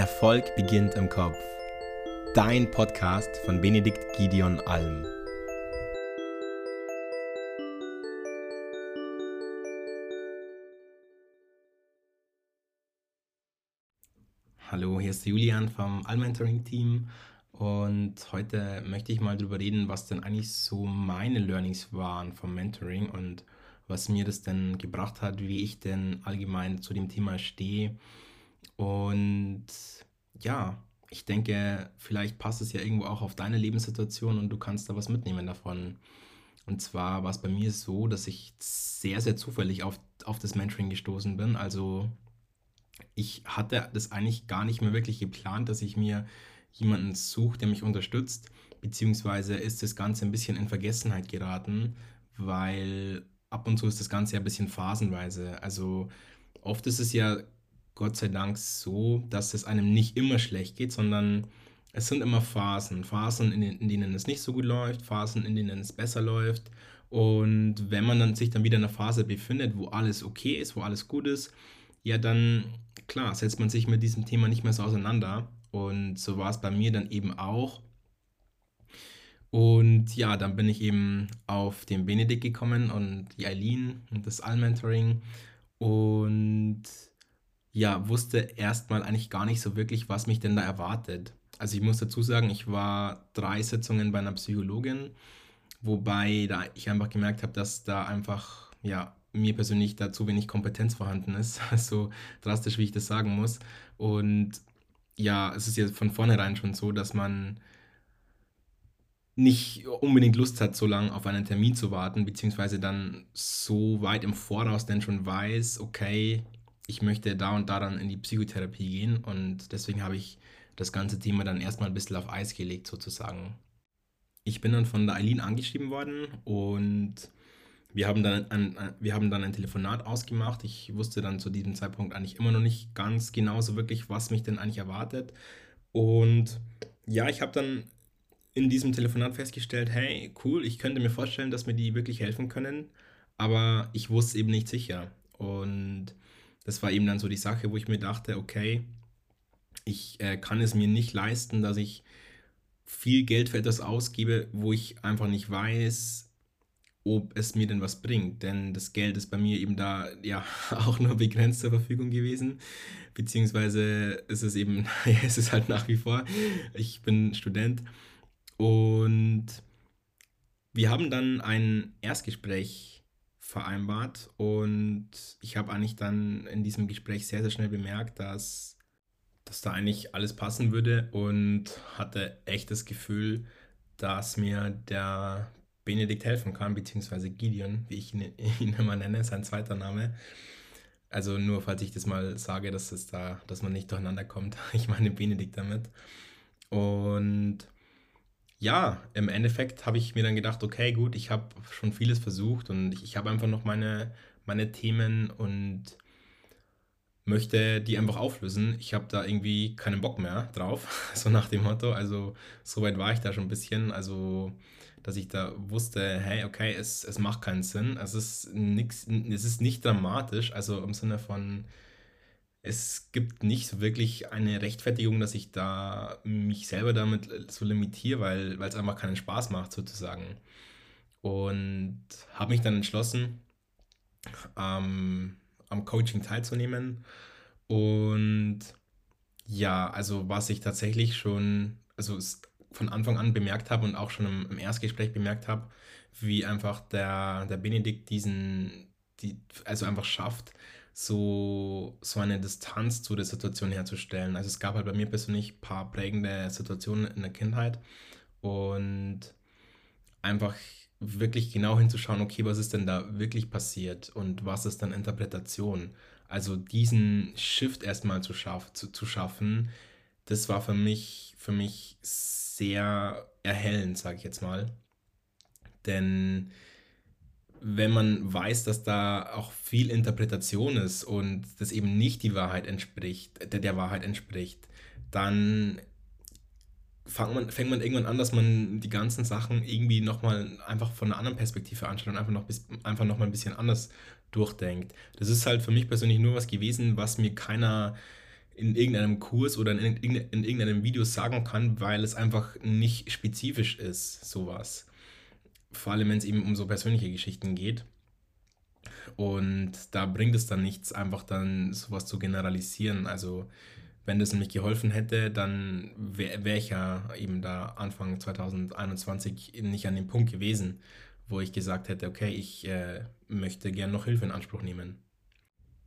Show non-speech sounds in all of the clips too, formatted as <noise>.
Erfolg beginnt im Kopf. Dein Podcast von Benedikt Gideon Alm. Hallo, hier ist Julian vom Almentoring Team und heute möchte ich mal darüber reden, was denn eigentlich so meine Learnings waren vom Mentoring und was mir das denn gebracht hat, wie ich denn allgemein zu dem Thema stehe und ja, ich denke, vielleicht passt es ja irgendwo auch auf deine Lebenssituation und du kannst da was mitnehmen davon. Und zwar war es bei mir so, dass ich sehr, sehr zufällig auf, auf das Mentoring gestoßen bin. Also ich hatte das eigentlich gar nicht mehr wirklich geplant, dass ich mir jemanden suche, der mich unterstützt. Beziehungsweise ist das Ganze ein bisschen in Vergessenheit geraten, weil ab und zu ist das Ganze ja ein bisschen phasenweise. Also oft ist es ja Gott sei Dank so, dass es einem nicht immer schlecht geht, sondern es sind immer Phasen. Phasen, in, denen es nicht so gut läuft, Phasen, in denen es besser läuft. Und wenn man dann sich dann wieder in einer Phase befindet, wo alles okay ist, wo alles gut ist, ja, dann klar, setzt man sich mit diesem Thema nicht mehr so auseinander. Und so war es bei mir dann eben auch. Und ja, dann bin ich eben auf den Benedikt gekommen und die Eileen und das All-Mentoring. Und ja, wusste erstmal eigentlich gar nicht so wirklich, was mich denn da erwartet. Also ich muss dazu sagen, ich war drei Sitzungen bei einer Psychologin, wobei da ich einfach gemerkt habe, dass da einfach, ja, mir persönlich da zu wenig Kompetenz vorhanden ist, <laughs> so drastisch wie ich das sagen muss. Und ja, es ist ja von vornherein schon so, dass man nicht unbedingt Lust hat, so lange auf einen Termin zu warten, beziehungsweise dann so weit im Voraus denn schon weiß, okay, ich möchte da und da dann in die Psychotherapie gehen und deswegen habe ich das ganze Thema dann erstmal ein bisschen auf Eis gelegt sozusagen. Ich bin dann von der Eileen angeschrieben worden und wir haben, dann ein, wir haben dann ein Telefonat ausgemacht. Ich wusste dann zu diesem Zeitpunkt eigentlich immer noch nicht ganz genau so wirklich, was mich denn eigentlich erwartet. Und ja, ich habe dann in diesem Telefonat festgestellt, hey, cool, ich könnte mir vorstellen, dass mir die wirklich helfen können, aber ich wusste eben nicht sicher. Und das war eben dann so die Sache, wo ich mir dachte, okay, ich äh, kann es mir nicht leisten, dass ich viel Geld für etwas ausgebe, wo ich einfach nicht weiß, ob es mir denn was bringt. Denn das Geld ist bei mir eben da ja <laughs> auch nur begrenzt zur Verfügung gewesen. Beziehungsweise ist es eben, <laughs> ja, es ist halt nach wie vor, ich bin Student und wir haben dann ein Erstgespräch vereinbart. Und ich habe eigentlich dann in diesem Gespräch sehr, sehr schnell bemerkt, dass, dass da eigentlich alles passen würde und hatte echt das Gefühl, dass mir der Benedikt helfen kann, beziehungsweise Gideon, wie ich ihn, <laughs> ihn immer nenne, sein zweiter Name. Also nur falls ich das mal sage, dass es da, dass man nicht durcheinander kommt. <laughs> Ich meine Benedikt damit. Und ja, im Endeffekt habe ich mir dann gedacht, okay, gut, ich habe schon vieles versucht und ich, ich habe einfach noch meine, meine Themen und möchte die einfach auflösen. Ich habe da irgendwie keinen Bock mehr drauf, <laughs> so nach dem Motto. Also so weit war ich da schon ein bisschen, also dass ich da wusste, hey, okay, es, es macht keinen Sinn. Es ist nix, es ist nicht dramatisch, also im Sinne von, es gibt nicht wirklich eine Rechtfertigung, dass ich da mich selber damit so limitiere, weil, weil es einfach keinen Spaß macht, sozusagen. Und habe mich dann entschlossen, ähm, am Coaching teilzunehmen. Und ja, also was ich tatsächlich schon, also von Anfang an bemerkt habe und auch schon im, im Erstgespräch bemerkt habe, wie einfach der, der Benedikt diesen, die, also einfach schafft, so, so eine Distanz zu der Situation herzustellen. Also es gab halt bei mir persönlich ein paar prägende Situationen in der Kindheit und einfach wirklich genau hinzuschauen, okay, was ist denn da wirklich passiert und was ist dann Interpretation? Also diesen Shift erstmal zu, schaff, zu, zu schaffen, das war für mich, für mich sehr erhellend, sage ich jetzt mal. Denn wenn man weiß, dass da auch viel Interpretation ist und das eben nicht die Wahrheit entspricht, der, der Wahrheit entspricht, dann fängt man, fängt man irgendwann an, dass man die ganzen Sachen irgendwie nochmal einfach von einer anderen Perspektive anschaut und einfach noch, einfach noch mal ein bisschen anders durchdenkt. Das ist halt für mich persönlich nur was gewesen, was mir keiner in irgendeinem Kurs oder in irgendeinem Video sagen kann, weil es einfach nicht spezifisch ist, sowas. Vor allem, wenn es eben um so persönliche Geschichten geht. Und da bringt es dann nichts, einfach dann sowas zu generalisieren. Also wenn das nämlich geholfen hätte, dann wäre wär ich ja eben da Anfang 2021 nicht an dem Punkt gewesen, wo ich gesagt hätte, okay, ich äh, möchte gerne noch Hilfe in Anspruch nehmen.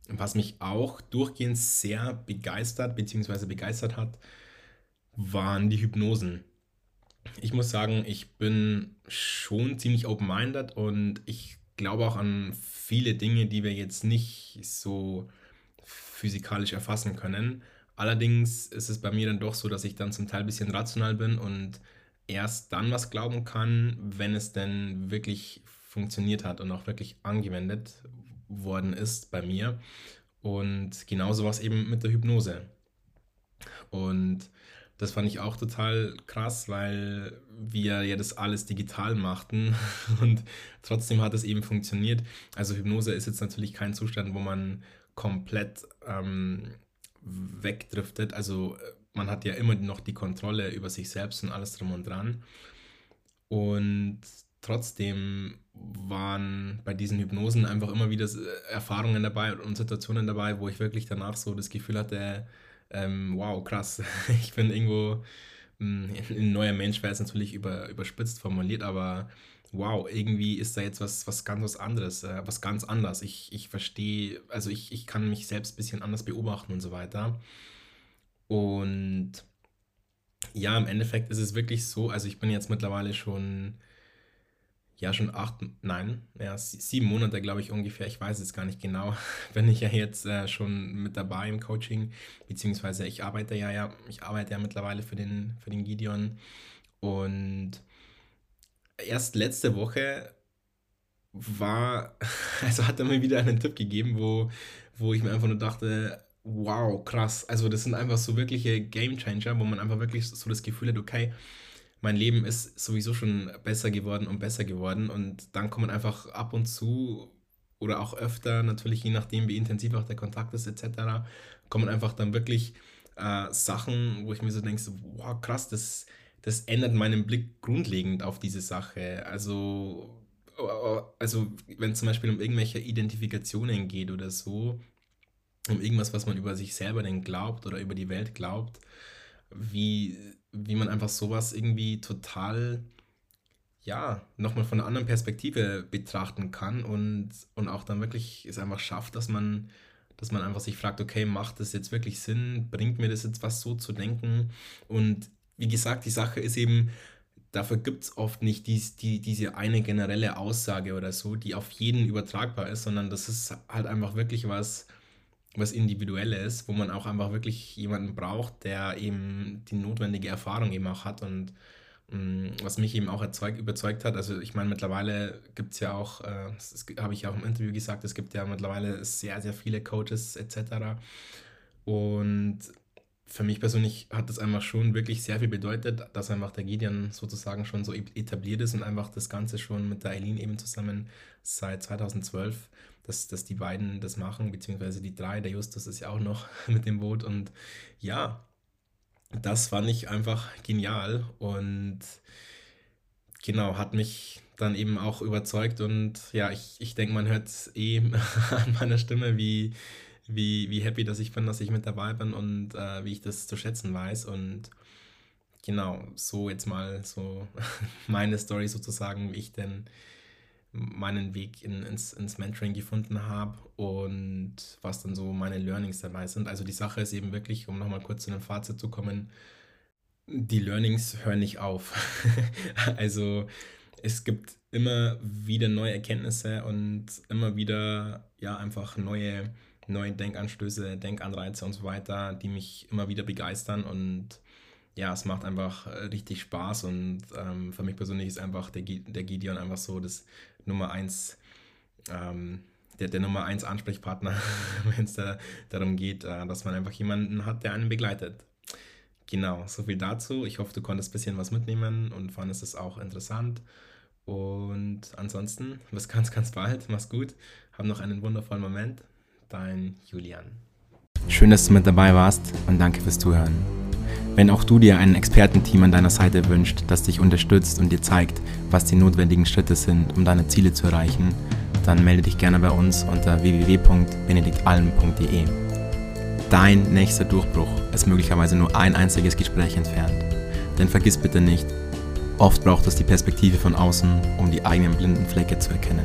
Was mich auch durchgehend sehr begeistert bzw. begeistert hat, waren die Hypnosen. Ich muss sagen, ich bin schon ziemlich open-minded und ich glaube auch an viele Dinge, die wir jetzt nicht so physikalisch erfassen können. Allerdings ist es bei mir dann doch so, dass ich dann zum Teil ein bisschen rational bin und erst dann was glauben kann, wenn es denn wirklich funktioniert hat und auch wirklich angewendet worden ist bei mir. Und genauso war es eben mit der Hypnose. Und das fand ich auch total krass, weil wir ja das alles digital machten <laughs> und trotzdem hat es eben funktioniert. Also Hypnose ist jetzt natürlich kein Zustand, wo man komplett ähm, wegdriftet. Also äh, man hat ja immer noch die Kontrolle über sich selbst und alles drum und dran. Und trotzdem waren bei diesen Hypnosen einfach immer wieder äh, Erfahrungen dabei und Situationen dabei, wo ich wirklich danach so das Gefühl hatte, ähm, wow, krass, <laughs> ich bin irgendwo hm, ein neuer Mensch, wäre jetzt natürlich über, überspitzt formuliert, aber wow, irgendwie ist da jetzt was, was ganz was anderes, äh, was ganz anders. Ich, ich verstehe, also ich, ich kann mich selbst ein bisschen anders beobachten und so weiter. Und ja, im Endeffekt ist es wirklich so, also ich bin jetzt mittlerweile schon, ja, schon acht, nein, ja, sieben Monate, glaube ich, ungefähr, ich weiß es gar nicht genau, <laughs> bin ich ja jetzt äh, schon mit dabei im Coaching, beziehungsweise ich arbeite ja, ja, ich arbeite ja mittlerweile für den, für den Gideon. Und erst letzte Woche war, <laughs> also hat er mir wieder einen Tipp gegeben, wo, wo ich mir einfach nur dachte, wow, krass. Also das sind einfach so wirkliche Game Changer, wo man einfach wirklich so das Gefühl hat, okay, mein Leben ist sowieso schon besser geworden und besser geworden und dann kommt man einfach ab und zu oder auch öfter, natürlich je nachdem, wie intensiv auch der Kontakt ist etc., kommen einfach dann wirklich äh, Sachen, wo ich mir so denke, so, wow, krass, das das ändert meinen Blick grundlegend auf diese Sache. Also, also wenn es zum Beispiel um irgendwelche Identifikationen geht oder so, um irgendwas, was man über sich selber denn glaubt oder über die Welt glaubt, wie, wie man einfach sowas irgendwie total, ja, nochmal von einer anderen Perspektive betrachten kann und, und auch dann wirklich es einfach schafft, dass man, dass man einfach sich fragt, okay, macht das jetzt wirklich Sinn? Bringt mir das jetzt was so zu denken? Und wie gesagt, die Sache ist eben, dafür gibt es oft nicht dies, die, diese eine generelle Aussage oder so, die auf jeden übertragbar ist, sondern das ist halt einfach wirklich was, was Individuelles, wo man auch einfach wirklich jemanden braucht, der eben die notwendige Erfahrung eben auch hat und mm, was mich eben auch erzeugt, überzeugt hat, also ich meine, mittlerweile gibt es ja auch, äh, das habe ich ja auch im Interview gesagt, es gibt ja mittlerweile sehr, sehr viele Coaches etc. Und für mich persönlich hat das einfach schon wirklich sehr viel bedeutet, dass einfach der Gideon sozusagen schon so etabliert ist und einfach das Ganze schon mit der Eileen eben zusammen seit 2012, dass, dass die beiden das machen, beziehungsweise die drei, der Justus ist ja auch noch <laughs> mit dem Boot und ja, das fand ich einfach genial und genau, hat mich dann eben auch überzeugt und ja, ich, ich denke, man hört es eh <laughs> an meiner Stimme, wie, wie, wie happy, dass ich bin, dass ich mit dabei bin und äh, wie ich das zu schätzen weiß. Und genau, so jetzt mal so <laughs> meine Story sozusagen, wie ich denn meinen Weg in, ins, ins Mentoring gefunden habe und was dann so meine Learnings dabei sind. Also die Sache ist eben wirklich, um nochmal kurz zu einem Fazit zu kommen, die Learnings hören nicht auf. <laughs> also es gibt immer wieder neue Erkenntnisse und immer wieder ja einfach neue neue Denkanstöße, Denkanreize und so weiter, die mich immer wieder begeistern und ja, es macht einfach äh, richtig Spaß und ähm, für mich persönlich ist einfach der, der Gideon einfach so das Nummer eins, ähm, der, der Nummer eins Ansprechpartner, <laughs> wenn es da, darum geht, äh, dass man einfach jemanden hat, der einen begleitet. Genau, so viel dazu. Ich hoffe, du konntest ein bisschen was mitnehmen und fandest es auch interessant. Und ansonsten, bis ganz, ganz bald. Mach's gut. Hab noch einen wundervollen Moment dein Julian. Schön, dass du mit dabei warst und danke fürs Zuhören. Wenn auch du dir ein Expertenteam an deiner Seite wünscht, das dich unterstützt und dir zeigt, was die notwendigen Schritte sind, um deine Ziele zu erreichen, dann melde dich gerne bei uns unter www.benediktalm.de. Dein nächster Durchbruch ist möglicherweise nur ein einziges Gespräch entfernt. Denn vergiss bitte nicht, oft braucht es die Perspektive von außen, um die eigenen blinden Flecke zu erkennen.